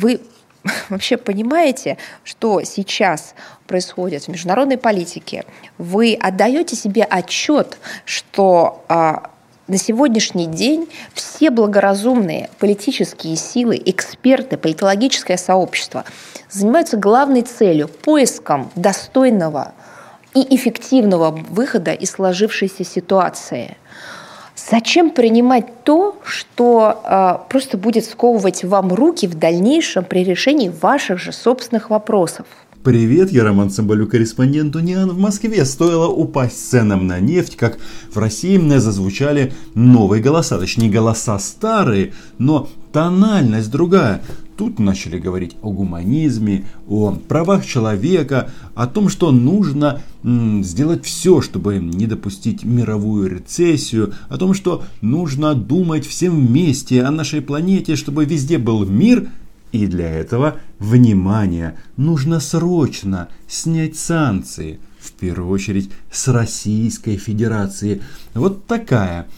Вы вообще понимаете, что сейчас происходит в международной политике? Вы отдаете себе отчет, что а, на сегодняшний день все благоразумные политические силы, эксперты, политологическое сообщество занимаются главной целью – поиском достойного и эффективного выхода из сложившейся ситуации. Зачем принимать то, что э, просто будет сковывать вам руки в дальнейшем при решении ваших же собственных вопросов? Привет, я Роман Цымбалюк, корреспондент Униан в Москве. Стоило упасть ценам на нефть, как в России зазвучали новые голоса. Точнее, голоса старые, но тональность другая. Тут начали говорить о гуманизме, о правах человека, о том, что нужно сделать все, чтобы не допустить мировую рецессию, о том, что нужно думать всем вместе о нашей планете, чтобы везде был мир – и для этого, внимание, нужно срочно снять санкции, в первую очередь с Российской Федерации. Вот такая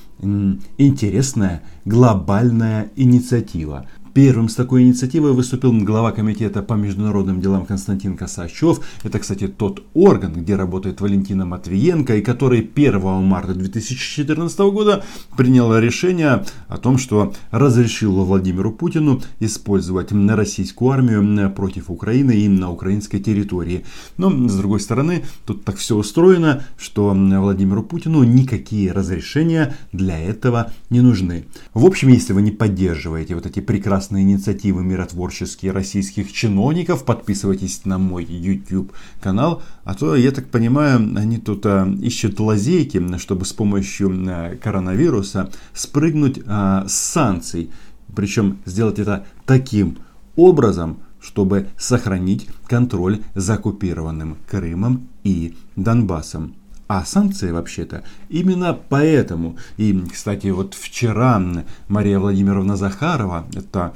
интересная глобальная инициатива. Первым с такой инициативой выступил глава комитета по международным делам Константин Косачев. Это, кстати, тот орган, где работает Валентина Матвиенко, и который 1 марта 2014 года принял решение о том, что разрешил Владимиру Путину использовать российскую армию против Украины и на украинской территории. Но, с другой стороны, тут так все устроено, что Владимиру Путину никакие разрешения для этого не нужны. В общем, если вы не поддерживаете вот эти прекрасные прекрасные инициативы миротворческие российских чиновников. Подписывайтесь на мой YouTube канал. А то, я так понимаю, они тут а, ищут лазейки, чтобы с помощью а, коронавируса спрыгнуть а, с санкций. Причем сделать это таким образом, чтобы сохранить контроль за оккупированным Крымом и Донбассом. А санкции вообще-то именно поэтому. И, кстати, вот вчера Мария Владимировна Захарова, это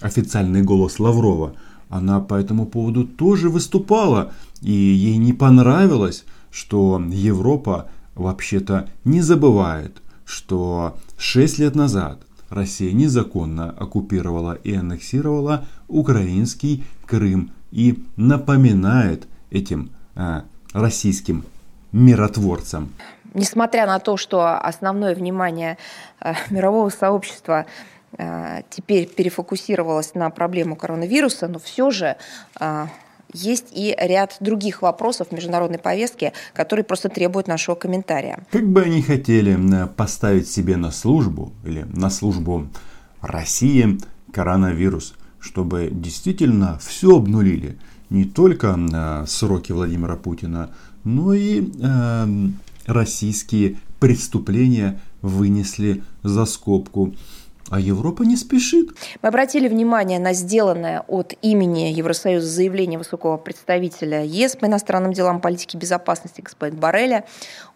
официальный голос Лаврова, она по этому поводу тоже выступала. И ей не понравилось, что Европа вообще-то не забывает, что 6 лет назад Россия незаконно оккупировала и аннексировала украинский Крым и напоминает этим а, российским миротворцам. Несмотря на то, что основное внимание э, мирового сообщества э, теперь перефокусировалось на проблему коронавируса, но все же э, есть и ряд других вопросов международной повестке, которые просто требуют нашего комментария. Как бы они хотели поставить себе на службу или на службу России коронавирус, чтобы действительно все обнулили, не только сроки Владимира Путина, но и э, российские преступления вынесли за скобку. А Европа не спешит. Мы обратили внимание на сделанное от имени Евросоюза заявление высокого представителя ЕС по иностранным делам политики безопасности господина Барреля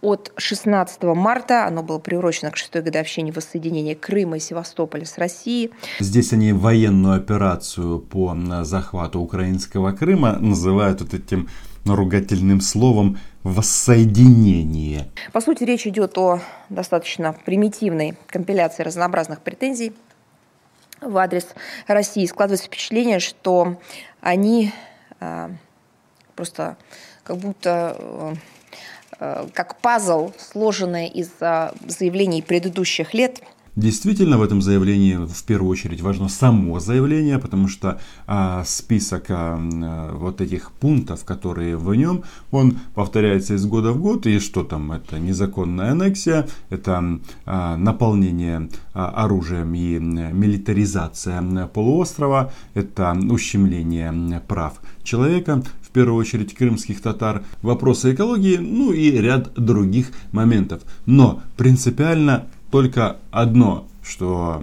от 16 марта. Оно было приурочено к шестой годовщине воссоединения Крыма и Севастополя с Россией. Здесь они военную операцию по захвату украинского Крыма называют вот этим ругательным словом воссоединение. По сути, речь идет о достаточно примитивной компиляции разнообразных претензий в адрес России. Складывается впечатление, что они э, просто как будто э, как пазл, сложенный из э, заявлений предыдущих лет – Действительно, в этом заявлении в первую очередь важно само заявление, потому что а, список а, вот этих пунктов, которые в нем, он повторяется из года в год. И что там? Это незаконная аннексия, это а, наполнение а, оружием и милитаризация полуострова, это ущемление прав человека, в первую очередь крымских татар, вопросы экологии, ну и ряд других моментов. Но принципиально только одно, что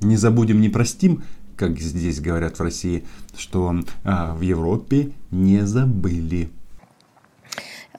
не забудем, не простим, как здесь говорят в России, что а, в Европе не забыли.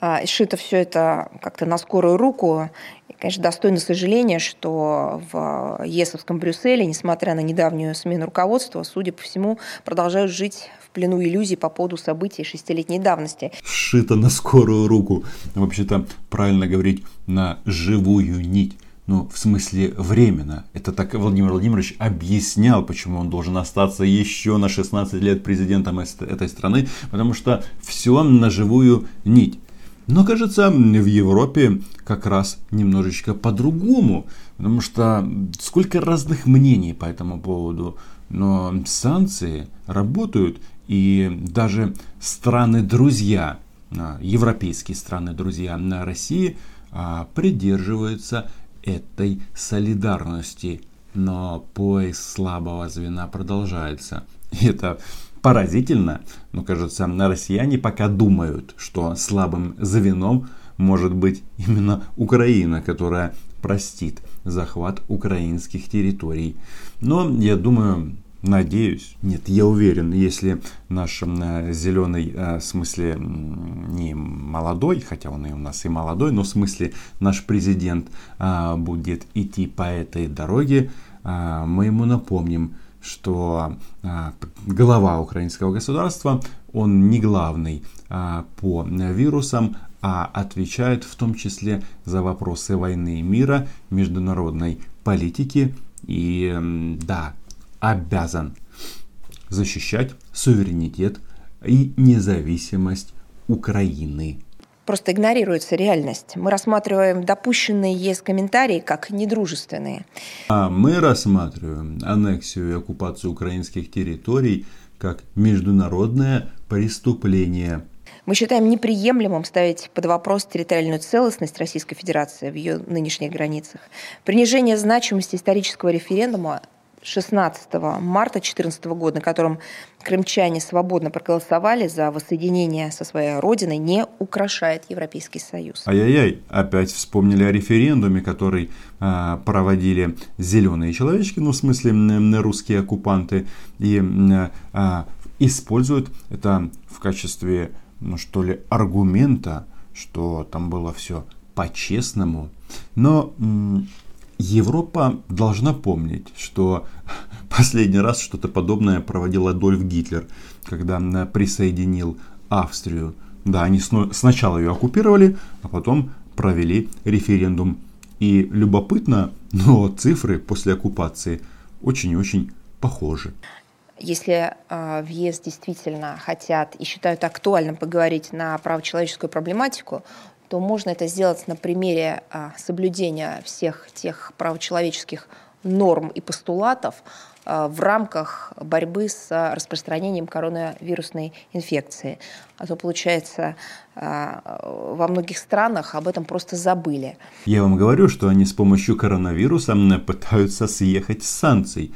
А, сшито все это как-то на скорую руку. И, конечно, достойно сожаления, что в ЕСовском Брюсселе, несмотря на недавнюю смену руководства, судя по всему, продолжают жить в плену иллюзий по поводу событий шестилетней давности. Сшито на скорую руку. Вообще-то правильно говорить на живую нить Ну, в смысле, временно. Это так Владимир Владимирович объяснял, почему он должен остаться еще на 16 лет президентом этой страны, потому что все на живую нить. Но, кажется, в Европе как раз немножечко по-другому, потому что сколько разных мнений по этому поводу. Но санкции работают, и даже страны-друзья, а, европейские страны-друзья на России а, придерживаются этой солидарности. Но поиск слабого звена продолжается. И это поразительно, но кажется, на россияне пока думают, что слабым звеном может быть именно Украина, которая простит захват украинских территорий. Но я думаю, Надеюсь. Нет, я уверен, если наш э, зеленый, э, в смысле не молодой, хотя он и у нас и молодой, но в смысле наш президент э, будет идти по этой дороге, мы ему напомним, что глава украинского государства, он не главный по вирусам, а отвечает в том числе за вопросы войны и мира, международной политики. И да, обязан защищать суверенитет и независимость Украины. Просто игнорируется реальность. Мы рассматриваем допущенные ЕС комментарии как недружественные. А мы рассматриваем аннексию и оккупацию украинских территорий как международное преступление. Мы считаем неприемлемым ставить под вопрос территориальную целостность Российской Федерации в ее нынешних границах. Принижение значимости исторического референдума 16 марта 2014 года, на котором крымчане свободно проголосовали за воссоединение со своей родиной, не украшает Европейский Союз. Ай-яй-яй, опять вспомнили о референдуме, который э, проводили зеленые человечки, ну в смысле русские оккупанты, и э, используют это в качестве, ну что ли, аргумента, что там было все по-честному. Но Европа должна помнить, что последний раз что-то подобное проводил Адольф Гитлер, когда присоединил Австрию. Да, они сначала ее оккупировали, а потом провели референдум. И любопытно, но цифры после оккупации очень-очень похожи. Если э, в ЕС действительно хотят и считают актуальным поговорить на правочеловеческую проблематику, то можно это сделать на примере а, соблюдения всех тех правочеловеческих норм и постулатов а, в рамках борьбы с распространением коронавирусной инфекции. А то, получается, а, во многих странах об этом просто забыли. Я вам говорю, что они с помощью коронавируса пытаются съехать с санкций.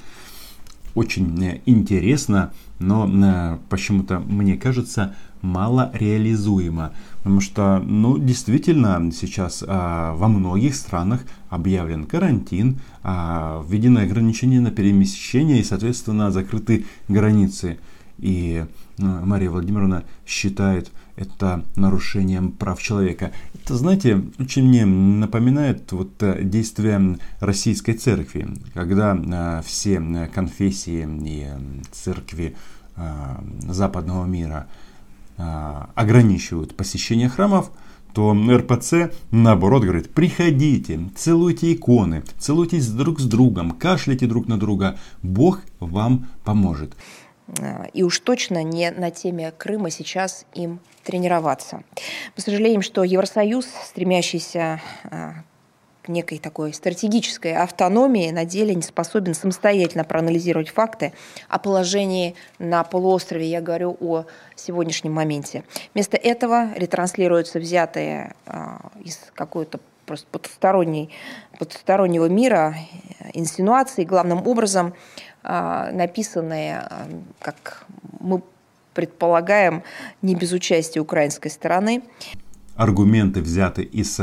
Очень э, интересно, но э, почему-то, мне кажется, мало реализуемо. Потому что, ну, действительно, сейчас а, во многих странах объявлен карантин, а, введены ограничения на перемещение и, соответственно, закрыты границы. И ну, Мария Владимировна считает это нарушением прав человека. Это, знаете, очень мне напоминает вот э, действия российской церкви, когда а, все конфессии и церкви а, западного мира – а, ограничивают посещение храмов, то РПЦ наоборот говорит, приходите, целуйте иконы, целуйтесь друг с другом, кашляйте друг на друга, Бог вам поможет. А, и уж точно не на теме Крыма сейчас им тренироваться. Мы сожалеем, что Евросоюз, стремящийся а, некой такой стратегической автономии на деле не способен самостоятельно проанализировать факты о положении на полуострове. Я говорю о сегодняшнем моменте. Вместо этого ретранслируются взятые а, из какой-то просто потусторонней, потустороннего мира инсинуации, главным образом а, написанные, а, как мы предполагаем, не без участия украинской стороны аргументы взяты из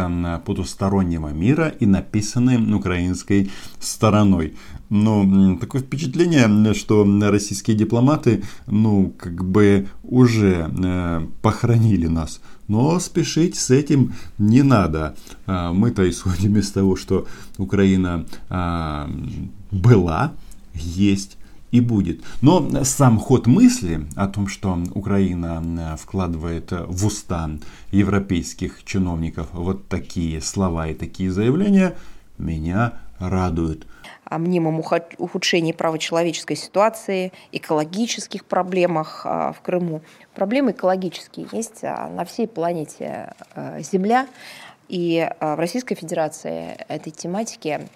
потустороннего мира и написаны украинской стороной. Но такое впечатление, что российские дипломаты, ну, как бы уже э, похоронили нас. Но спешить с этим не надо. А, мы-то исходим из того, что Украина а, была, есть и будет. Но сам ход мысли о том, что Украина э, вкладывает в уста европейских чиновников вот такие слова и такие заявления, меня радует. О мнимом ухудшении правочеловеческой ситуации, экологических проблемах а, в Крыму. Проблемы экологические есть а, на всей планете а, Земля. И в Российской Федерации этой тематике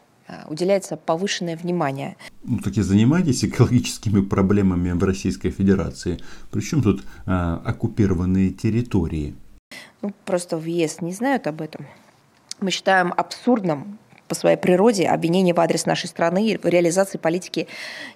уделяется повышенное внимание. Ну, так и занимайтесь экологическими проблемами в Российской Федерации. Причем тут а, оккупированные территории? Ну, просто в ЕС не знают об этом. Мы считаем абсурдным по своей природе обвинение в адрес нашей страны в реализации политики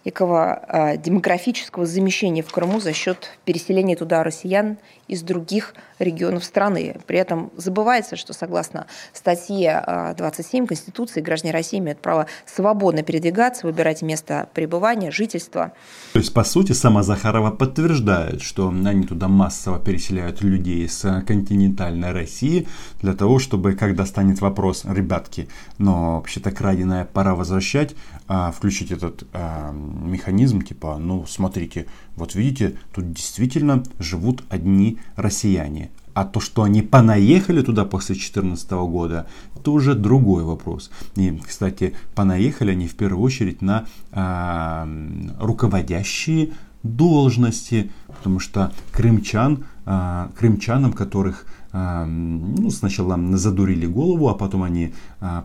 некого э, демографического замещения в Крыму за счет переселения туда россиян из других регионов страны. При этом забывается, что согласно статье 27 Конституции граждане России имеют право свободно передвигаться, выбирать место пребывания, жительства. То есть, по сути, сама Захарова подтверждает, что они туда массово переселяют людей из континентальной России для того, чтобы, когда станет вопрос, ребятки, но вообще-то краденое пора возвращать, а, включить этот а, механизм, типа, ну, смотрите, вот видите, тут действительно живут одни россияне. А то, что они понаехали туда после 2014 года, это уже другой вопрос. И, кстати, понаехали они в первую очередь на э, руководящие должности, потому что крымчан, э, крымчанам, которых э, ну, сначала задурили голову, а потом они, э,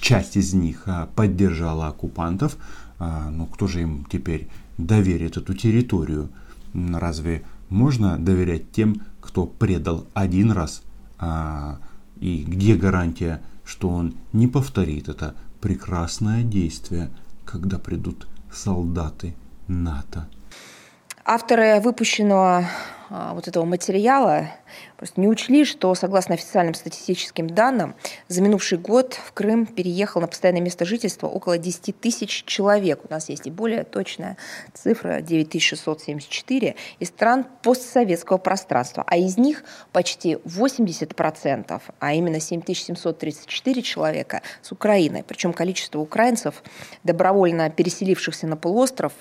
часть из них э, поддержала оккупантов, э, ну кто же им теперь доверит эту территорию? Разве можно доверять тем, кто предал один раз, а, и где гарантия, что он не повторит это прекрасное действие, когда придут солдаты НАТО? Авторы выпущенного а, вот этого материала просто не учли, что, согласно официальным статистическим данным, за минувший год в Крым переехал на постоянное место жительства около 10 тысяч человек. У нас есть и более точная цифра 9674 из стран постсоветского пространства, а из них почти 80%, а именно 7734 человека с Украины. Причем количество украинцев, добровольно переселившихся на полуостров,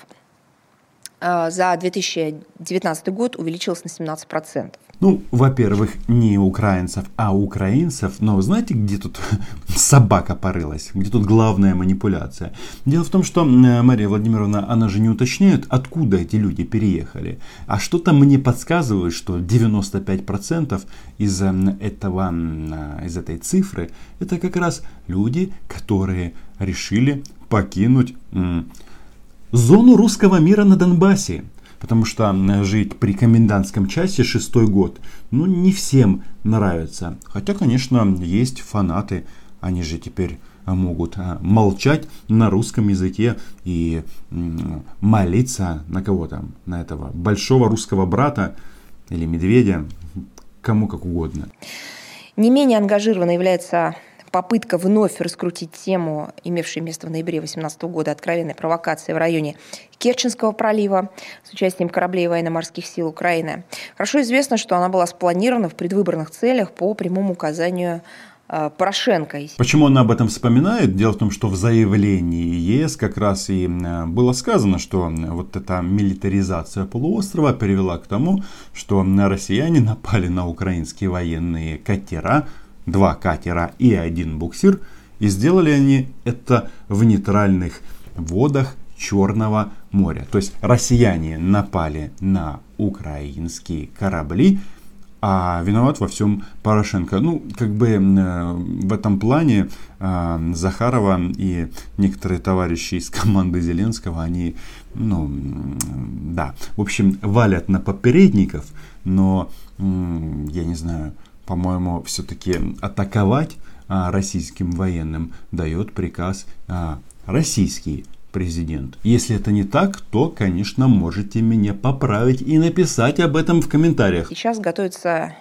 за 2019 год увеличилось на 17%. Ну, во-первых, не украинцев, а украинцев. Но знаете, где тут собака порылась? Где тут главная манипуляция? Дело в том, что Мария Владимировна, она же не уточняет, откуда эти люди переехали. А что-то мне подсказывает, что 95% из, этого, из этой цифры это как раз люди, которые решили покинуть зону русского мира на Донбассе. Потому что жить при комендантском часе шестой год, ну, не всем нравится. Хотя, конечно, есть фанаты, они же теперь могут а, молчать на русском языке и молиться на кого там, на этого большого русского брата или медведя, кому как угодно. Не менее ангажированно является попытка вновь раскрутить тему, имевшей место в ноябре 2018 года, откровенной провокации в районе Керченского пролива с участием кораблей военно-морских сил Украины. Хорошо известно, что она была спланирована в предвыборных целях по прямому указанию э, Порошенко. Почему она об этом вспоминает? Дело в том, что в заявлении ЕС как раз и э, было сказано, что вот эта милитаризация полуострова привела к тому, что россияне напали на украинские военные катера, два катера и один буксир. И сделали они это в нейтральных водах Черного моря. То есть россияне напали на украинские корабли, а виноват во всем Порошенко. Ну, как бы э, в этом плане э, Захарова и некоторые товарищи из команды Зеленского, они, ну, да, в общем, валят на попередников, но, я не знаю, по-моему, все-таки атаковать а, российским военным дает приказ а, российский президент. Если это не так, то, конечно, можете меня поправить и написать об этом в комментариях. Сейчас готовится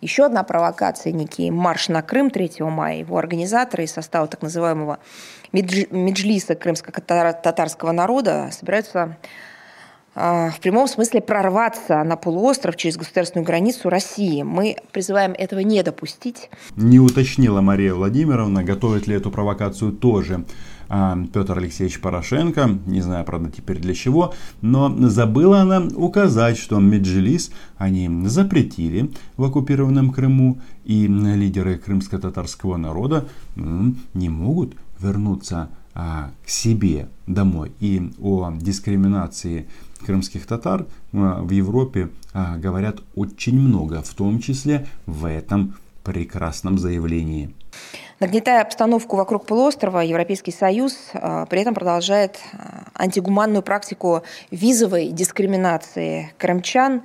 еще одна провокация, некий марш на Крым 3 мая. Его организаторы из состава так называемого Меджлиса крымско-татарского народа собираются в прямом смысле прорваться на полуостров через государственную границу России. Мы призываем этого не допустить. Не уточнила Мария Владимировна, готовит ли эту провокацию тоже а, Петр Алексеевич Порошенко, не знаю, правда, теперь для чего, но забыла она указать, что Меджилис они запретили в оккупированном Крыму, и лидеры крымско-татарского народа не могут вернуться а, к себе домой. И о дискриминации крымских татар а, в Европе а, говорят очень много, в том числе в этом прекрасном заявлении. Нагнетая обстановку вокруг полуострова, Европейский Союз при этом продолжает антигуманную практику визовой дискриминации крымчан, Э,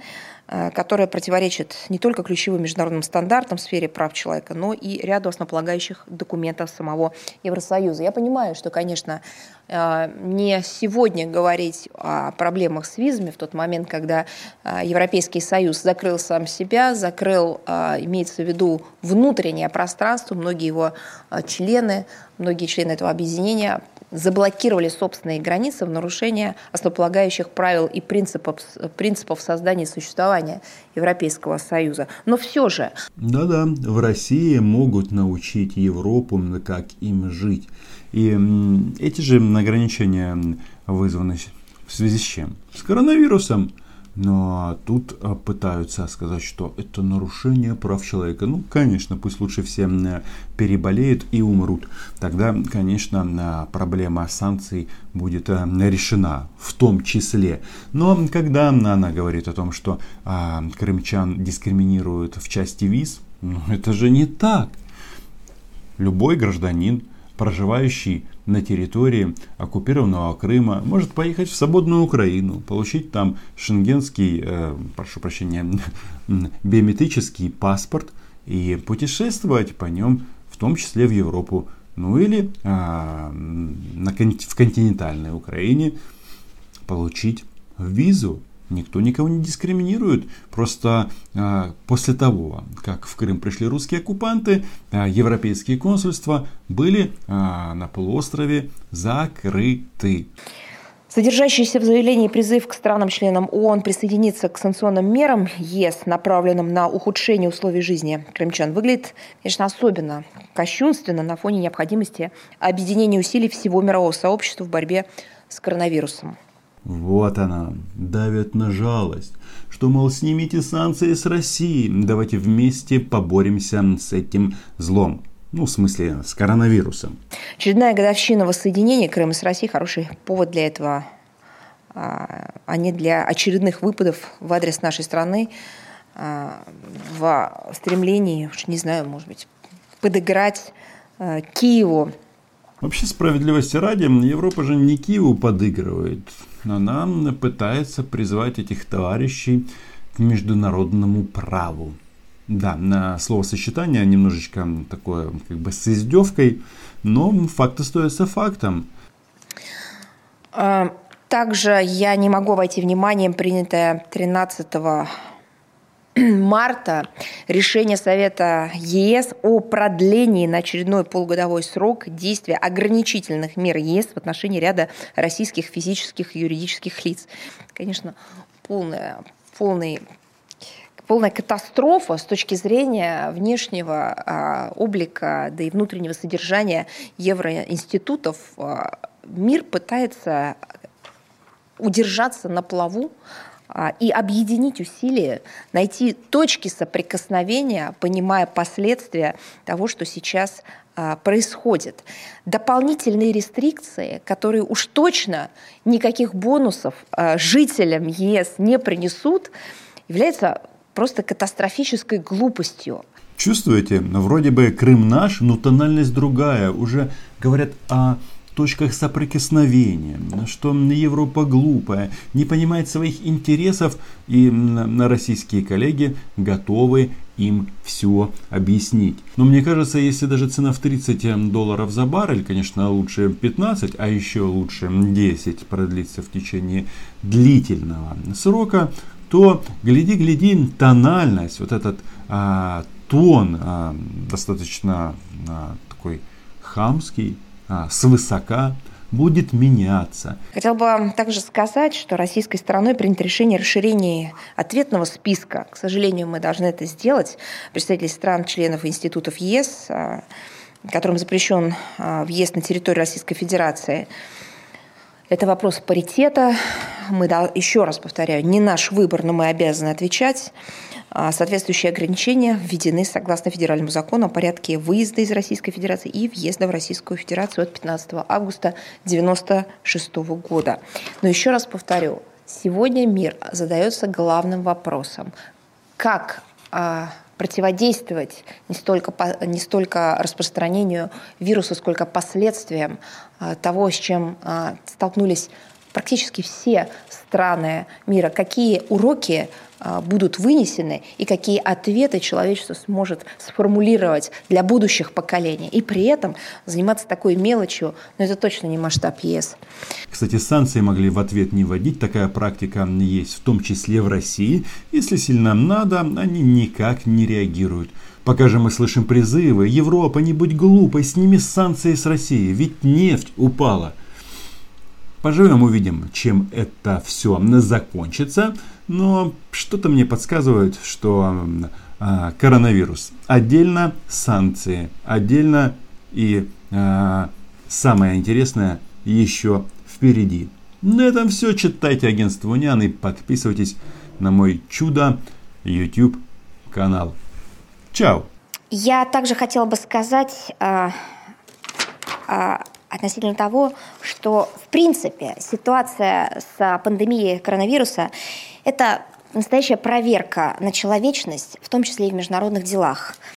которая противоречит не только ключевым международным стандартам в сфере прав человека, но и ряду основополагающих документов самого Евросоюза. Я понимаю, что, конечно, э, не сегодня говорить о проблемах с визами в тот момент, когда э, Европейский Союз закрыл сам себя, закрыл, имеется в виду, внутреннее пространство, многие его члены, многие члены этого объединения заблокировали собственные границы в нарушение основополагающих правил и принципов, принципов создания и существования Европейского Союза. Но все же... Да-да, в России могут научить Европу, как им жить. И эти же ограничения вызваны в связи с чем? С коронавирусом. Но тут а, пытаются сказать, что это нарушение прав человека. Ну, конечно, пусть лучше все переболеют и умрут. Тогда, конечно, проблема санкций будет а, решена в том числе. Но когда она говорит о том, что а, крымчан дискриминируют в части виз, ну, это же не так. Любой гражданин, проживающий на территории оккупированного Крыма, может поехать в свободную Украину, получить там шенгенский, э, прошу прощения, биометрический паспорт и путешествовать по нем, в том числе в Европу, ну или э, на, в континентальной Украине получить визу Никто никого не дискриминирует. Просто э, после того, как в Крым пришли русские оккупанты, э, европейские консульства были э, на полуострове закрыты. Содержащийся в заявлении призыв к странам-членам ООН присоединиться к санкционным мерам ЕС, направленным на ухудшение условий жизни крымчан, выглядит, конечно, особенно кощунственно на фоне необходимости объединения усилий всего мирового сообщества в борьбе с коронавирусом. Вот она, давит на жалость, что, мол, снимите санкции с России, давайте вместе поборемся с этим злом. Ну, в смысле, с коронавирусом. Очередная годовщина воссоединения Крыма с Россией – хороший повод для этого, а, а не для очередных выпадов в адрес нашей страны а, в стремлении, не знаю, может быть, подыграть а, Киеву. Вообще, справедливости ради, Европа же не Киеву подыгрывает она пытается призвать этих товарищей к международному праву. Да, на словосочетание немножечко такое, как бы с издевкой, но факт остается фактом. А, также я не могу войти вниманием принятое 13 марта решение Совета ЕС о продлении на очередной полугодовой срок действия ограничительных мер ЕС в отношении ряда российских физических и юридических лиц. Конечно, полная, полный полная катастрофа с точки зрения внешнего а, облика, да и внутреннего содержания евроинститутов. А, мир пытается удержаться на плаву и объединить усилия, найти точки соприкосновения, понимая последствия того, что сейчас а, происходит. Дополнительные рестрикции, которые уж точно никаких бонусов а, жителям ЕС не принесут, является просто катастрофической глупостью. Чувствуете, вроде бы Крым наш, но тональность другая. Уже говорят о точках соприкосновения, что Европа глупая, не понимает своих интересов, и российские коллеги готовы им все объяснить. Но мне кажется, если даже цена в 30 долларов за баррель, конечно, лучше 15, а еще лучше 10 продлится в течение длительного срока, то гляди-гляди, тональность, вот этот а, тон а, достаточно а, такой хамский, свысока будет меняться. Хотел бы также сказать, что российской стороной принято решение расширения ответного списка. К сожалению, мы должны это сделать. Представители стран-членов институтов ЕС, а, которым запрещен а, въезд на территорию Российской Федерации, это вопрос паритета. Мы, еще раз повторяю, не наш выбор, но мы обязаны отвечать. А, соответствующие ограничения введены согласно федеральному закону о порядке выезда из Российской Федерации и въезда в Российскую Федерацию от 15 августа 1996 года. Но еще раз повторю, сегодня мир задается главным вопросом, как а, противодействовать не столько, не столько распространению вируса, сколько последствиям а, того, с чем столкнулись практически все страны мира, какие уроки будут вынесены и какие ответы человечество сможет сформулировать для будущих поколений. И при этом заниматься такой мелочью, но это точно не масштаб ЕС. Кстати, санкции могли в ответ не вводить, такая практика есть, в том числе в России. Если сильно надо, они никак не реагируют. Пока же мы слышим призывы, Европа, не будь глупой, сними санкции с России, ведь нефть упала – Поживем, увидим, чем это все закончится. Но что-то мне подсказывает, что э, коронавирус отдельно, санкции отдельно и э, самое интересное еще впереди. На этом все. Читайте агентство Униан и подписывайтесь на мой чудо YouTube канал. Чао! Я также хотела бы сказать а, а, относительно того, что в принципе ситуация с пандемией коронавируса – это настоящая проверка на человечность, в том числе и в международных делах.